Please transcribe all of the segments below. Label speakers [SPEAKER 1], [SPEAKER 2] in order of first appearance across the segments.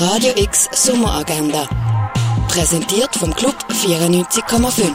[SPEAKER 1] Radio X Sommeragenda. Präsentiert vom Club 94,5.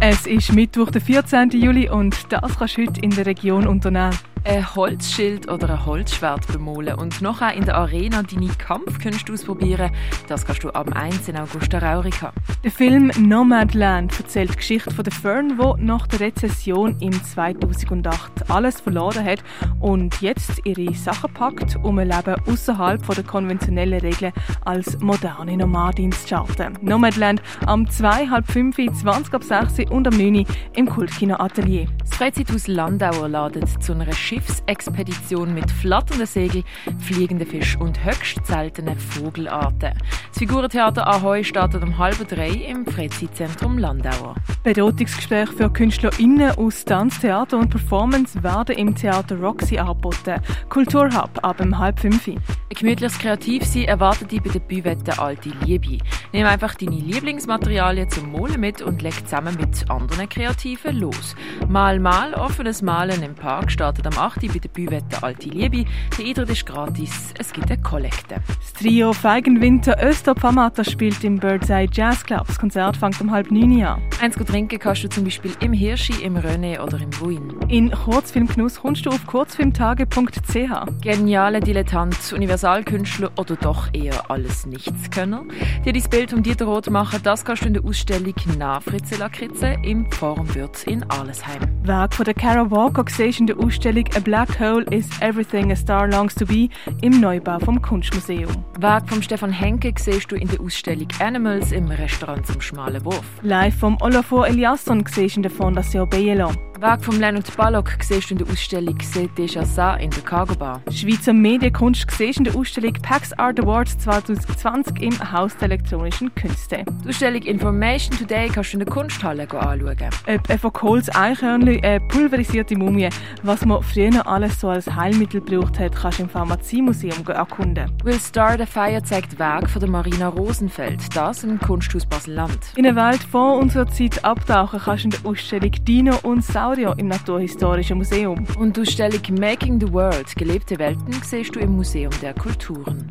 [SPEAKER 2] Es ist Mittwoch, der 14. Juli und das kannst du heute in der Region unternehmen
[SPEAKER 3] ein Holzschild oder ein Holzschwert bemalen und nachher in der Arena deine Kampfkünste ausprobieren. Das kannst du am 1. August der Raurika.
[SPEAKER 2] Der Film Nomadland erzählt die Geschichte von der Fern, die nach der Rezession im 2008 alles verloren hat und jetzt ihre Sachen packt, um ein Leben außerhalb der konventionellen Regeln als moderne Nomadin zu starten. Nomadland am 2, halb 5, 20 ab 6 und am 9 im Kultkino Atelier.
[SPEAKER 3] Freizeithaus Landauer ladet zu einer Schiffsexpedition mit flatternden Segeln, fliegenden Fisch und höchst seltenen Vogelarten. Das Figurentheater Ahoi startet um halb drei im Freizeitzentrum Landauer.
[SPEAKER 2] Beratungsgespräche für KünstlerInnen aus Tanz, Theater und Performance werden im Theater Roxy angeboten. Kulturhub ab um halb fünf. Ein
[SPEAKER 3] gemütliches Kreativsein erwartet dich bei der Büvette Alte Liebe. Nimm einfach deine Lieblingsmaterialien zum Malen mit und leg zusammen mit anderen Kreativen los. Mal mal offenes Malen im Park startet am 8. bei der Büvette Alte Liebe. Der Eintritt ist gratis. Es gibt eine Kollekte.
[SPEAKER 2] Das Trio Feigenwinter Östop Amata spielt im Birdseye Jazz Club. Das Konzert fängt um halb neun an.
[SPEAKER 3] Eins trinken kannst du zum Beispiel im Hirschi, im René oder im Ruin.
[SPEAKER 2] In Kurzfilmgenuss kommst du auf kurzfilmtage.ch.
[SPEAKER 3] Geniale Dilettant, Universalkünstler oder doch eher alles Nichtskönner, die dein Bild um Dieter Roth machen, das kannst du in der Ausstellung «Na Fritze Lakritze» im Forum Würz in Arlesheim.
[SPEAKER 2] Werk von der Kara Walker siehst in der Ausstellung «A Black Hole is Everything a Star Longs to Be» im Neubau vom Kunstmuseum.
[SPEAKER 3] Werk von Stefan Henke siehst du in der Ausstellung «Animals» im Restaurant zum Schmalen Wurf.
[SPEAKER 2] Live vom Olafur Eliasson siehst in der Fondation Bielo.
[SPEAKER 3] Werk von Leonard Ballock siehst du in der Ausstellung «C'est déjà ça» in der Cargo Bar.
[SPEAKER 2] Schweizer Medienkunst siehst in der Ausstellung «Pax Art Awards 2020» im Haus der elektronischen Künste.
[SPEAKER 3] Die Ausstellung «Information Today» kannst du in der Kunsthalle anschauen.
[SPEAKER 2] Ob von Kohls Eichhörnchen eine pulverisierte Mumie, was man früher alles so als Heilmittel gebraucht hat, kannst du im Pharmaziemuseum erkunden.
[SPEAKER 3] Will Star the Fire zeigt Werk von der Marina Rosenfeld, das im Kunsthaus Basel-Land.
[SPEAKER 2] In der Welt vor unserer Zeit abtauchen kannst du in der Ausstellung «Dino und Sau Saurier im Naturhistorischen Museum.
[SPEAKER 3] Und die Ausstellung Making the World, gelebte Welten, siehst du im Museum der Kulturen.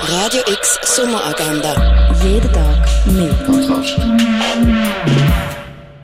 [SPEAKER 1] Radio X Sommeragenda. Jeden Tag mehr. Kontrast.